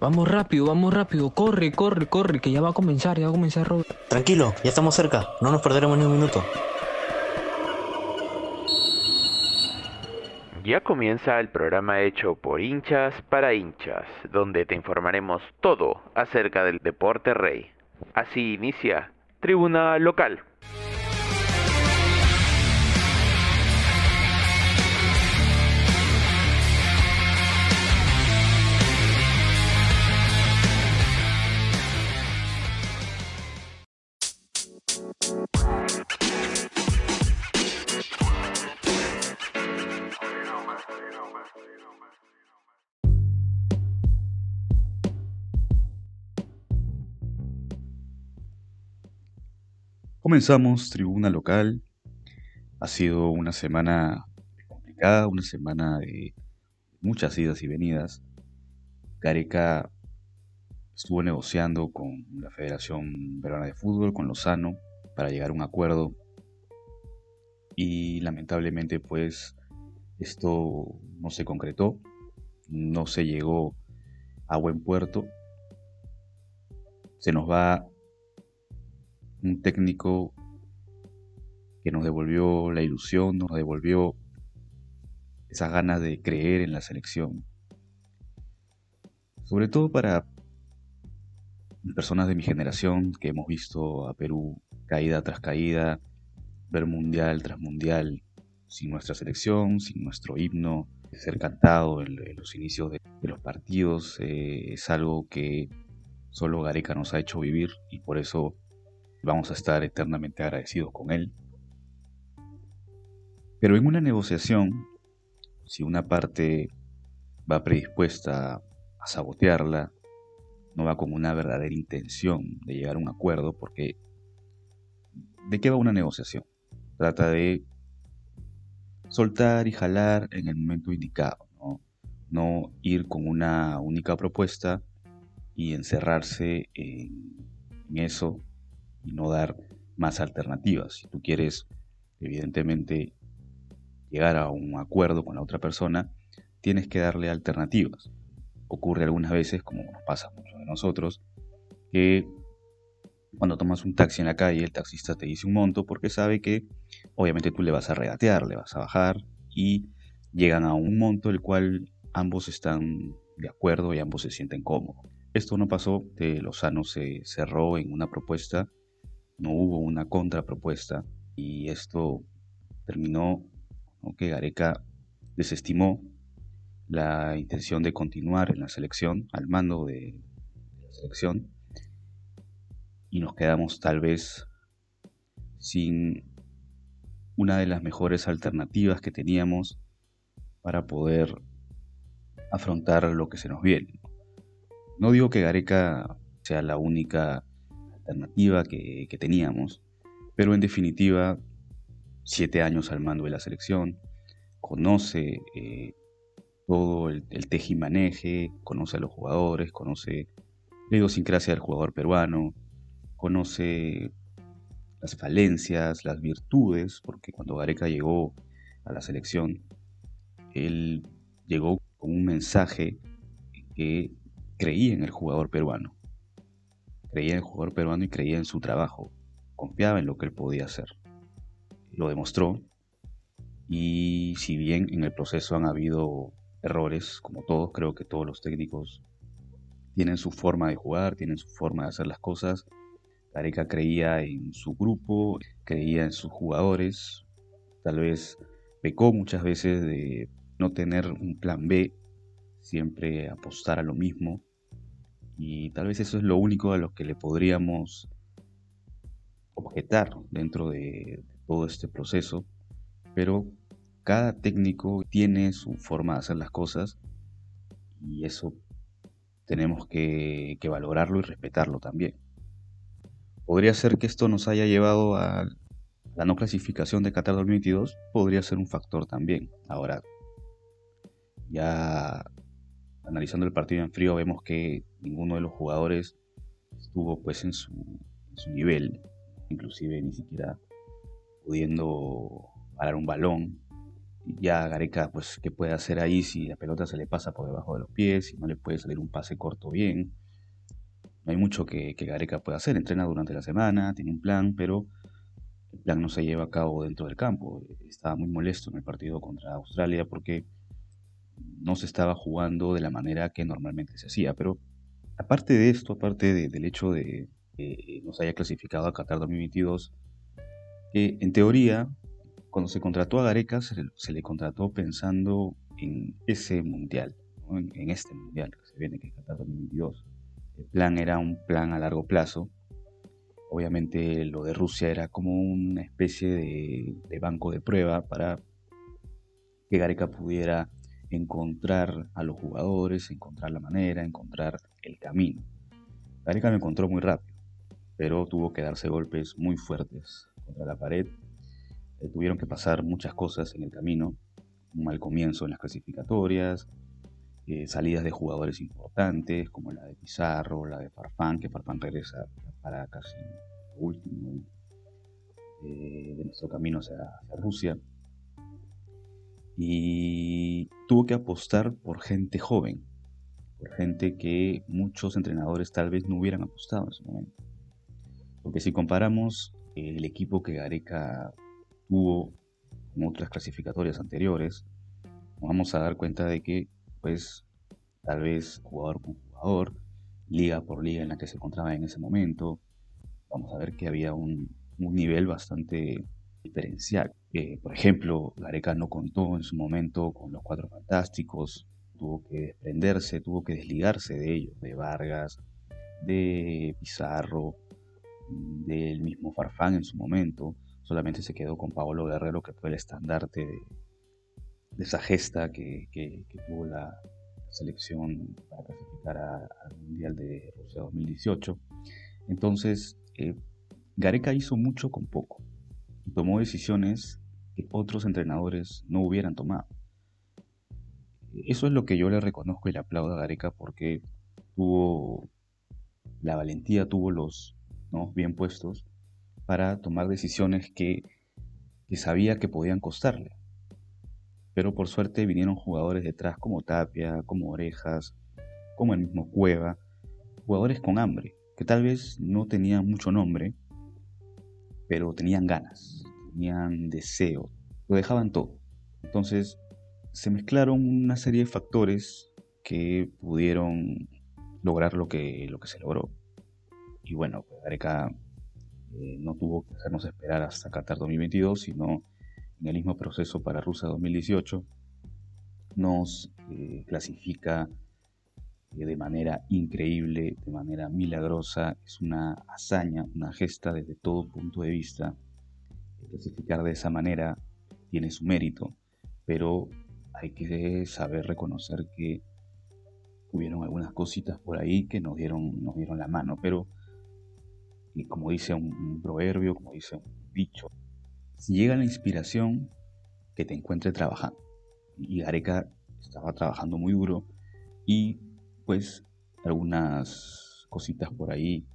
Vamos rápido, vamos rápido. Corre, corre, corre, que ya va a comenzar, ya va a comenzar Robert. Tranquilo, ya estamos cerca. No nos perderemos ni un minuto. Ya comienza el programa hecho por hinchas para hinchas, donde te informaremos todo acerca del deporte rey. Así inicia Tribuna Local. Comenzamos Tribuna Local. Ha sido una semana complicada, una semana de muchas idas y venidas. Gareca estuvo negociando con la Federación Peruana de Fútbol, con Lozano, para llegar a un acuerdo. Y lamentablemente pues esto no se concretó, no se llegó a buen puerto. Se nos va un técnico que nos devolvió la ilusión, nos devolvió esas ganas de creer en la selección. Sobre todo para personas de mi generación que hemos visto a Perú caída tras caída, ver mundial tras mundial, sin nuestra selección, sin nuestro himno, ser cantado en, los inicios de, los partidos, eh, es algo que solo Gareca nos ha hecho vivir y por eso Vamos a estar eternamente agradecidos con Él. Pero en una negociación, si una parte va predispuesta a sabotearla, no va con una verdadera intención de llegar a un acuerdo, porque ¿de qué va una negociación? Trata de soltar y jalar en el momento indicado, no, ir con una única propuesta y encerrarse en, en eso y no dar más alternativas. Si tú quieres, evidentemente, llegar a un acuerdo con la otra persona, tienes que darle alternativas. Ocurre algunas veces, como nos pasa a muchos de nosotros, que cuando tomas un taxi en la calle, el taxista te dice un monto porque sabe que obviamente tú le vas a regatear, le vas a bajar y llegan a un monto el cual ambos están de acuerdo y ambos se sienten cómodos. Esto no pasó, de Lozano se cerró en una propuesta no hubo una contrapropuesta y esto terminó que Gareca desestimó la intención de continuar en la selección, al mando de la selección, y nos quedamos tal vez sin una de las mejores alternativas que teníamos para poder afrontar lo que se nos viene. No digo que Gareca sea la única alternativa que, teníamos. Pero en definitiva, siete años al mando de la selección, conoce eh, todo el, el tejimaneje, conoce a los jugadores, conoce la idiosincrasia del jugador peruano, conoce las falencias, las virtudes, porque cuando Gareca llegó a la selección, él llegó con un mensaje que creía en el jugador peruano creía en el jugador peruano y creía en su trabajo, confiaba en lo que él podía hacer. Lo demostró y si bien en el proceso han habido errores, como todos, creo que todos los técnicos tienen su forma de jugar, tienen su forma de hacer las cosas. Gareca creía en su grupo, creía en sus jugadores, tal vez pecó muchas veces de no tener un plan B, siempre apostar a lo mismo y tal vez eso es lo único a lo que le podríamos objetar dentro de todo este proceso. Pero cada técnico tiene su forma de hacer las cosas y eso tenemos que, valorarlo y respetarlo también. Podría ser que esto nos haya llevado a la no clasificación de Qatar 2022, podría ser un factor también. Ahora, ya analizando el partido en frío vemos que ninguno de los jugadores estuvo pues en su, nivel, inclusive ni siquiera pudiendo parar un balón. ya Gareca, pues, ¿qué puede hacer ahí si la pelota se le pasa por debajo de los pies, si no le puede salir un pase corto bien? No hay mucho que, que Gareca pueda hacer. Entrena durante la semana, tiene un plan, pero el plan no se lleva a cabo dentro del campo. Estaba muy molesto en el partido contra Australia porque no se estaba jugando de la manera que normalmente se hacía. Pero aparte de esto, aparte del hecho de que nos haya clasificado a Qatar 2022, eh, en teoría cuando se contrató a Gareca, se le, contrató pensando en ese mundial, en, este mundial que se viene, que es Qatar 2022. El plan era un plan a largo plazo. Obviamente lo de Rusia era como una especie de, de banco de prueba para que Gareca pudiera encontrar a los jugadores, encontrar la manera, encontrar el camino. Gareca lo encontró muy rápido, pero tuvo que darse golpes muy fuertes contra la pared eh, tuvieron que pasar muchas cosas en el camino, un mal comienzo en las clasificatorias, eh, salidas de jugadores importantes como la de Pizarro, la de Farfán, que Farfán regresa para casi último eh, de nuestro camino hacia, hacia Rusia. Y tuvo que apostar por gente joven, por gente que muchos entrenadores tal vez no hubieran apostado en ese momento. Porque si comparamos el equipo que Gareca tuvo en otras clasificatorias anteriores, vamos a dar cuenta de que, pues, tal vez jugador por jugador, liga por liga en la que se encontraba en ese momento, vamos a ver que había un, nivel bastante diferencial. Eh, por ejemplo, Gareca no contó en su momento con los cuatro fantásticos, tuvo que desprenderse, tuvo que desligarse de ellos, de Vargas, de Pizarro, del mismo Farfán en su momento solamente se quedó con Paolo Guerrero, que fue el estandarte de, esa gesta que, tuvo la selección para clasificar al Mundial de Rusia 2018. Entonces, eh, Gareca hizo mucho con poco tomó decisiones que otros entrenadores no hubieran tomado. Eso es lo que yo le reconozco y le aplaudo a Gareca porque tuvo la valentía, tuvo los ¿no? bien puestos para tomar decisiones que, sabía que podían costarle. Pero por suerte vinieron jugadores detrás como Tapia, como Orejas, como el mismo Cueva, jugadores con hambre, que tal vez no tenían mucho nombre, pero tenían ganas, tenían deseo, lo dejaban todo. Entonces se mezclaron una serie de factores que pudieron lograr lo que, lo que se logró. Y bueno, pues Gareca eh, no tuvo que hacernos esperar hasta Qatar 2022, sino en el mismo proceso para Rusia 2018, nos eh, clasifica eh, de manera increíble, de manera milagrosa, es una hazaña, una gesta desde todo punto de vista. Clasificar de esa manera tiene su mérito, pero hay que saber reconocer que hubieron algunas cositas por ahí que nos dieron, nos dieron la mano, pero como dice un, proverbio, como dice un dicho, si llega la inspiración, que te encuentre trabajando. Y Gareca estaba trabajando muy duro y pues algunas cositas por ahí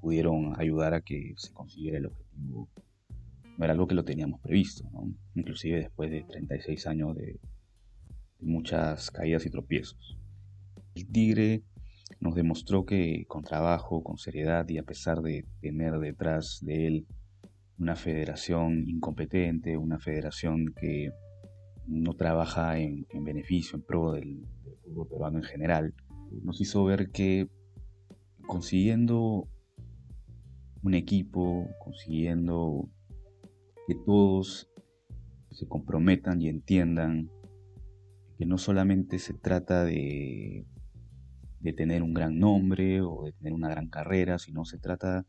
pudieron ayudar a que se consiguiera el objetivo. Era algo que lo teníamos previsto, inclusive después de 36 años de, de muchas caídas y tropiezos. El Tigre nos demostró que con trabajo, con seriedad y a pesar de tener detrás de él una federación incompetente, una federación que no trabaja en, beneficio, en pro del, fútbol peruano en general, nos hizo ver que consiguiendo un equipo, consiguiendo que todos se comprometan y entiendan que no solamente se trata de de tener un gran nombre o de tener una gran carrera, sino se trata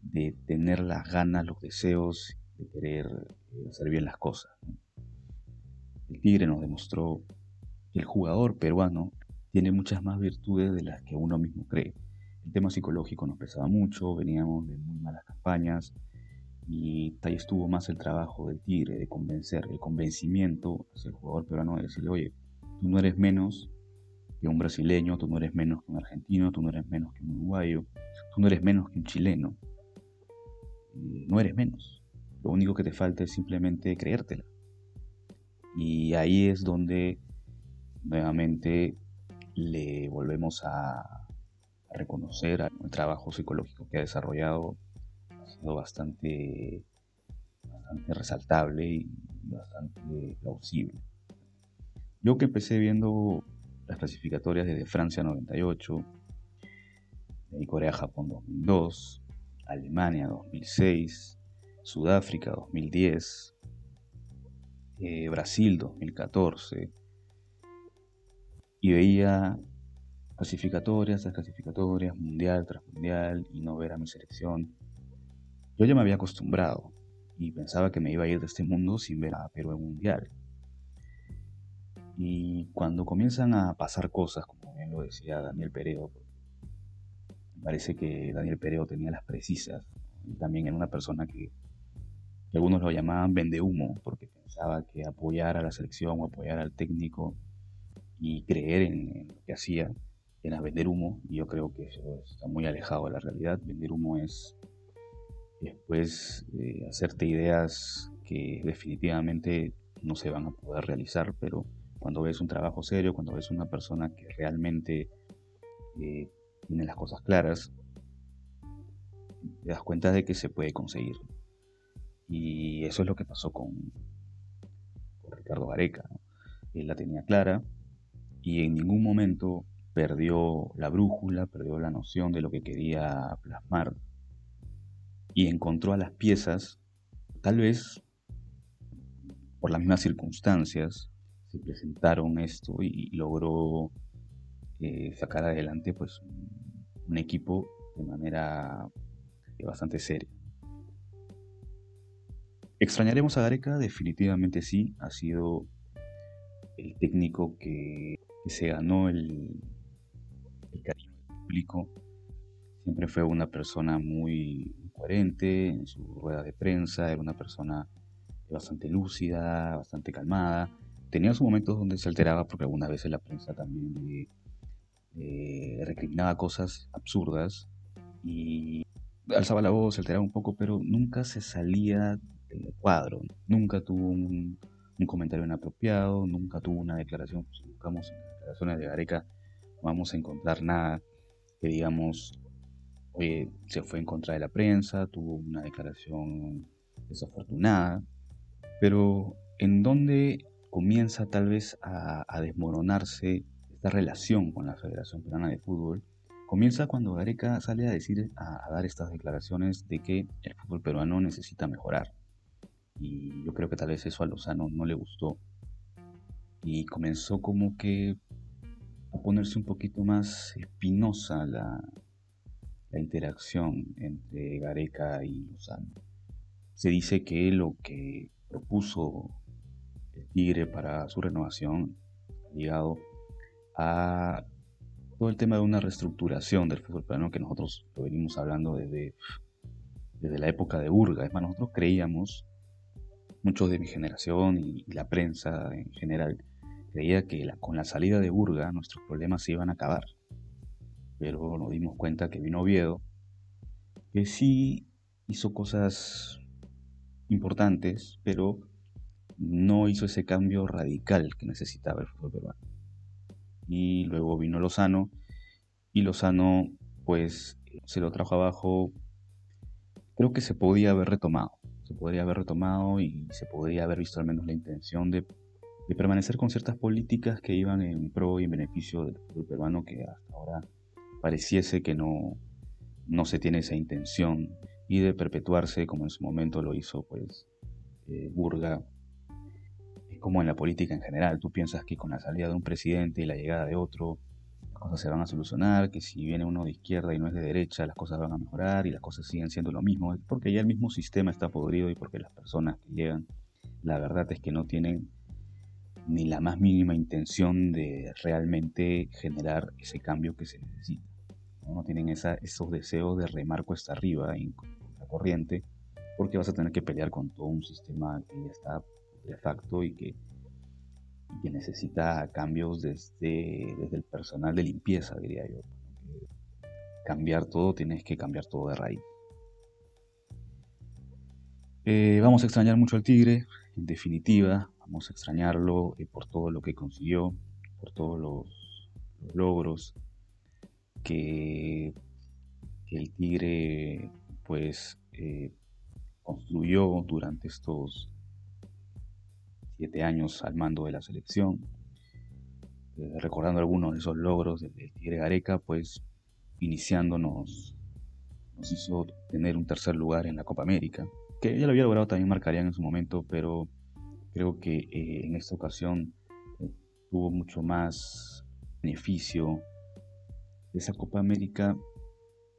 de tener las ganas, los deseos de querer eh, hacer bien las cosas. El Tigre nos demostró que el jugador peruano tiene muchas más virtudes de las que uno mismo cree. El tema psicológico nos pesaba mucho, veníamos de muy malas campañas y ahí estuvo más el trabajo del Tigre, de convencer, el convencimiento hacia el jugador peruano de decirle, oye, tú no eres menos que un brasileño, tú no eres menos que un argentino, tú no eres menos que un uruguayo, tú no eres menos que un chileno. No eres menos. Lo único que te falta es simplemente creértela. Y ahí es donde nuevamente le volvemos a reconocer el trabajo psicológico que ha desarrollado. Bastante, resaltable y bastante plausible. Yo que empecé viendo las clasificatorias desde Francia 98, de Corea-Japón 2002, Alemania 2006, Sudáfrica 2010, eh, Brasil 2014, y veía clasificatorias tras clasificatorias, mundial tras mundial, y no ver a mi selección. Yo ya me había acostumbrado y pensaba que me iba a ir de este mundo sin ver a Perú en mundial. Y cuando comienzan a pasar cosas, como bien lo decía Daniel Pereo, parece que Daniel Pereo tenía las precisas. También era una persona que, algunos lo llamaban vende humo, porque pensaba que apoyar a la selección o apoyar al técnico y creer en, lo que hacía era vender humo. Y yo creo que eso está muy alejado de la realidad. Vender humo es después eh, hacerte ideas que definitivamente no se van a poder realizar, pero cuando ves un trabajo serio, cuando ves una persona que realmente eh, tiene las cosas claras, te das cuenta de que se puede conseguir. Y eso es lo que pasó con, Ricardo Gareca. Él la tenía clara y en ningún momento perdió la brújula, perdió la noción de lo que quería plasmar y encontró a las piezas, tal vez por las mismas circunstancias, se presentaron esto y, logró eh, sacar adelante pues un equipo de manera eh, bastante seria. ¿Extrañaremos a Gareca? Definitivamente sí. Ha sido el técnico que, se ganó el, el, cariño del público. Siempre fue una persona muy coherente en su rueda de prensa, era una persona bastante lúcida, bastante calmada. Tenía sus momentos donde se alteraba porque algunas veces la prensa también le recriminaba cosas absurdas y alzaba la voz, se alteraba un poco, pero nunca se salía del cuadro, nunca tuvo un, comentario inapropiado, nunca tuvo una declaración, si buscamos en las declaraciones de Gareca no vamos a encontrar nada que digamos, se fue en contra de la prensa, tuvo una declaración desafortunada, pero en donde comienza tal vez a, a desmoronarse esta relación con la Federación Peruana de Fútbol, comienza cuando Gareca sale a decir, a, dar estas declaraciones de que el fútbol peruano necesita mejorar. Y yo creo que tal vez eso a Lozano no le gustó. Y comenzó como que a ponerse un poquito más espinosa la, la interacción entre Gareca y Lozano. Se dice que lo que propuso el Tigre para su renovación, ligado a todo el tema de una reestructuración del fútbol peruano que nosotros lo venimos hablando desde, desde la época de Urga. Es más, nosotros creíamos, muchos de mi generación y, la prensa en general, creía que con la salida de Urga nuestros problemas se iban a acabar. Pero nos dimos cuenta que vino Oviedo, que sí hizo cosas importantes, pero no hizo ese cambio radical que necesitaba el fútbol peruano y luego vino Lozano y Lozano pues se lo trajo abajo. Creo que se podía haber retomado, se podría haber retomado y se podría haber visto al menos la intención de, permanecer con ciertas políticas que iban en pro y en beneficio del fútbol peruano que hasta ahora pareciese que no, no se tiene esa intención y de perpetuarse como en su momento lo hizo pues eh, Burga como en la política en general. Tú piensas que con la salida de un presidente y la llegada de otro, las cosas se van a solucionar, que si viene uno de izquierda y no es de derecha, las cosas van a mejorar y las cosas siguen siendo lo mismo, porque ya el mismo sistema está podrido y porque las personas que llegan, la verdad es que no tienen ni la más mínima intención de realmente generar ese cambio que se necesita. No, tienen esos deseos de remar cuesta arriba en la corriente, porque vas a tener que pelear con todo un sistema que ya está de facto y que, que necesita cambios desde, desde el personal de limpieza, diría yo. Cambiar todo, tienes que cambiar todo de raíz. Eh, vamos a extrañar mucho al Tigre, en definitiva, vamos a extrañarlo eh, por todo lo que consiguió, por todos los, logros que, el Tigre pues eh, construyó durante estos siete años al mando de la selección. Eh, recordando algunos de esos logros del, Tigre Gareca, pues iniciándonos nos hizo tener un tercer lugar en la Copa América, que ya lo había logrado también marcarían en su momento, pero creo que eh, en esta ocasión tuvo mucho más beneficio. De esa Copa América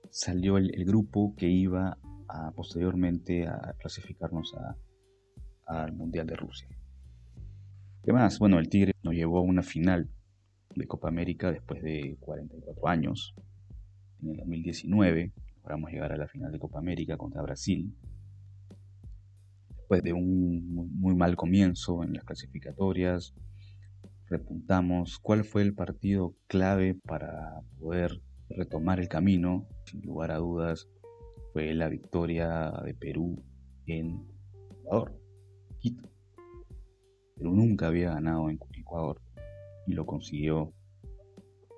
salió el, grupo que iba a, posteriormente a clasificarnos al Mundial de Rusia. ¿Qué más? Bueno, el Tigre nos llevó a una final de Copa América después de 44 años. En el 2019 logramos llegar a la final de Copa América contra Brasil. Después de un muy mal comienzo en las clasificatorias, repuntamos. ¿Cuál fue el partido clave para poder retomar el camino? Sin lugar a dudas, fue la victoria de Perú en Ecuador, Quito. Perú nunca había ganado en Ecuador y lo consiguió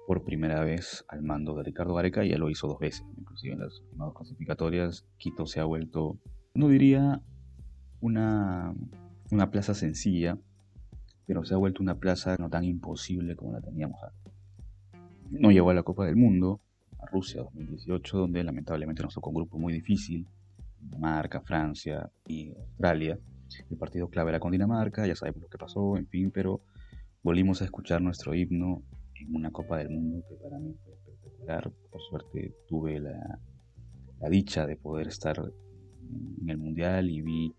por primera vez al mando de Ricardo Gareca ya lo hizo dos veces, inclusive en las últimas clasificatorias. Quito se ha vuelto, no diría una, una plaza sencilla, pero se ha vuelto una plaza no tan imposible como la teníamos antes. No llegó a la Copa del Mundo, a Rusia 2018, donde lamentablemente nos tocó un grupo muy difícil, Dinamarca, Francia y Australia. El partido clave era con Dinamarca, ya sabemos lo que pasó, en fin, pero volvimos a escuchar nuestro himno en una Copa del Mundo que para mí fue espectacular. Por suerte tuve la, dicha de poder estar en el Mundial y vi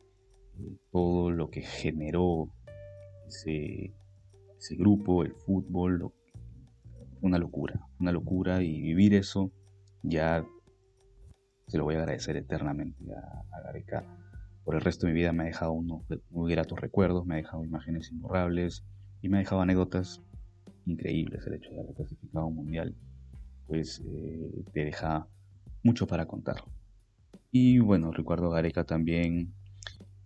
eh, todo lo que generó ese, grupo, el fútbol, una locura, una locura y vivir eso ya se lo voy a agradecer eternamente a, a Gareca. Por el resto de mi vida me ha dejado unos muy gratos recuerdos, me ha dejado imágenes imborrables y me ha dejado anécdotas increíbles el hecho de haber clasificado un mundial, pues eh, te deja mucho para contar. Y bueno, Ricardo Gareca también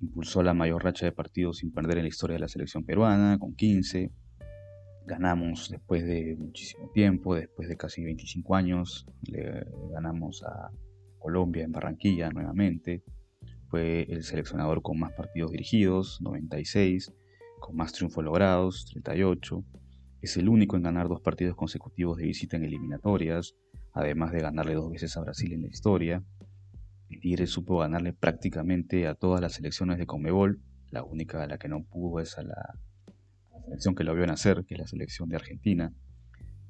impulsó la mayor racha de partidos sin perder en la historia de la selección peruana, con 15. Ganamos después de muchísimo tiempo, después de casi 25 años, le ganamos a Colombia en Barranquilla nuevamente. Fue el seleccionador con más partidos dirigidos, 96, con más triunfos logrados, 38 es el único en ganar dos partidos consecutivos de visita en eliminatorias, además de ganarle dos veces a Brasil en la historia. Tigre supo ganarle prácticamente a todas las selecciones de Conmebol, la única a la que no pudo es a la, selección que lo vio nacer, que es la selección de Argentina.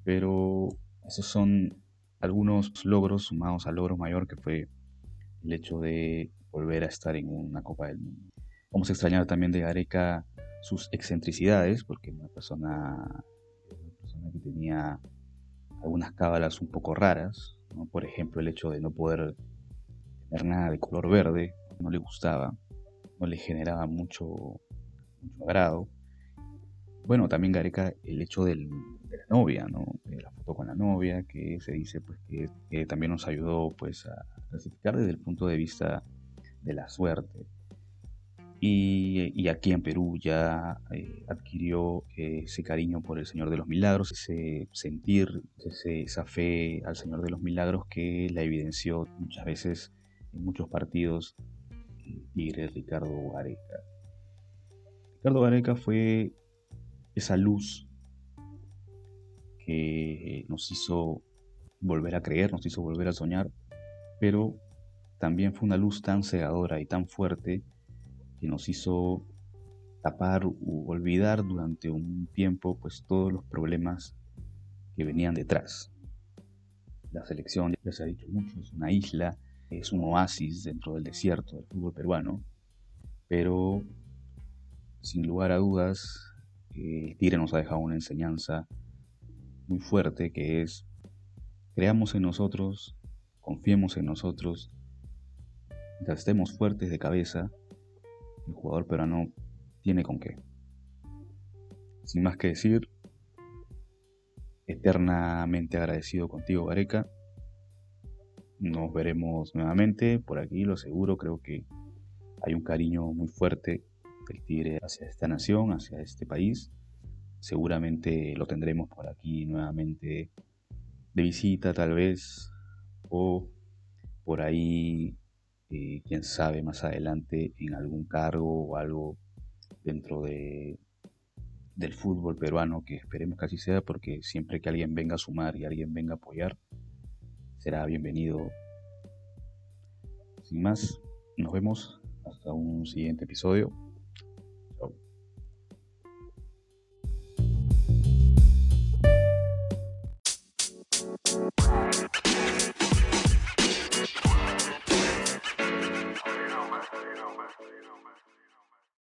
Pero esos son algunos logros sumados al logro mayor que fue el hecho de volver a estar en una Copa del Mundo. Vamos a extrañar también de Gareca sus excentricidades, porque una persona que tenía algunas cábalas un poco raras, por ejemplo el hecho de no poder tener nada de color verde, no le gustaba, no le generaba mucho, mucho agrado. Bueno, también Gareca el hecho de la novia, ¿no? de la foto con la novia, que se dice pues que, también nos ayudó pues a clasificar desde el punto de vista de la suerte. Y, aquí en Perú ya eh, adquirió eh, ese cariño por el Señor de los Milagros, ese sentir, esa fe al Señor de los Milagros que la evidenció muchas veces en muchos partidos el Tigre Ricardo Gareca. Ricardo Gareca fue esa luz que nos hizo volver a creer, nos hizo volver a soñar, pero también fue una luz tan cegadora y tan fuerte que nos hizo tapar u olvidar durante un tiempo pues todos los problemas que venían detrás. La selección, ya se ha dicho mucho, es una isla, es un oasis dentro del desierto del fútbol peruano, pero sin lugar a dudas el Tigre nos ha dejado una enseñanza muy fuerte que es creamos en nosotros, confiemos en nosotros, mientras estemos fuertes de cabeza, el jugador peruano tiene con qué. Sin más que decir, eternamente agradecido contigo, Gareca. Nos veremos nuevamente por aquí, lo seguro. Creo que hay un cariño muy fuerte Feltire hacia esta nación, hacia este país. Seguramente lo tendremos por aquí nuevamente de visita tal vez o por ahí, eh, quién sabe, más adelante en algún cargo o algo dentro de, del fútbol peruano, que esperemos que así sea, porque siempre que alguien venga a sumar y alguien venga a apoyar, será bienvenido. Sin más, nos vemos hasta un siguiente episodio.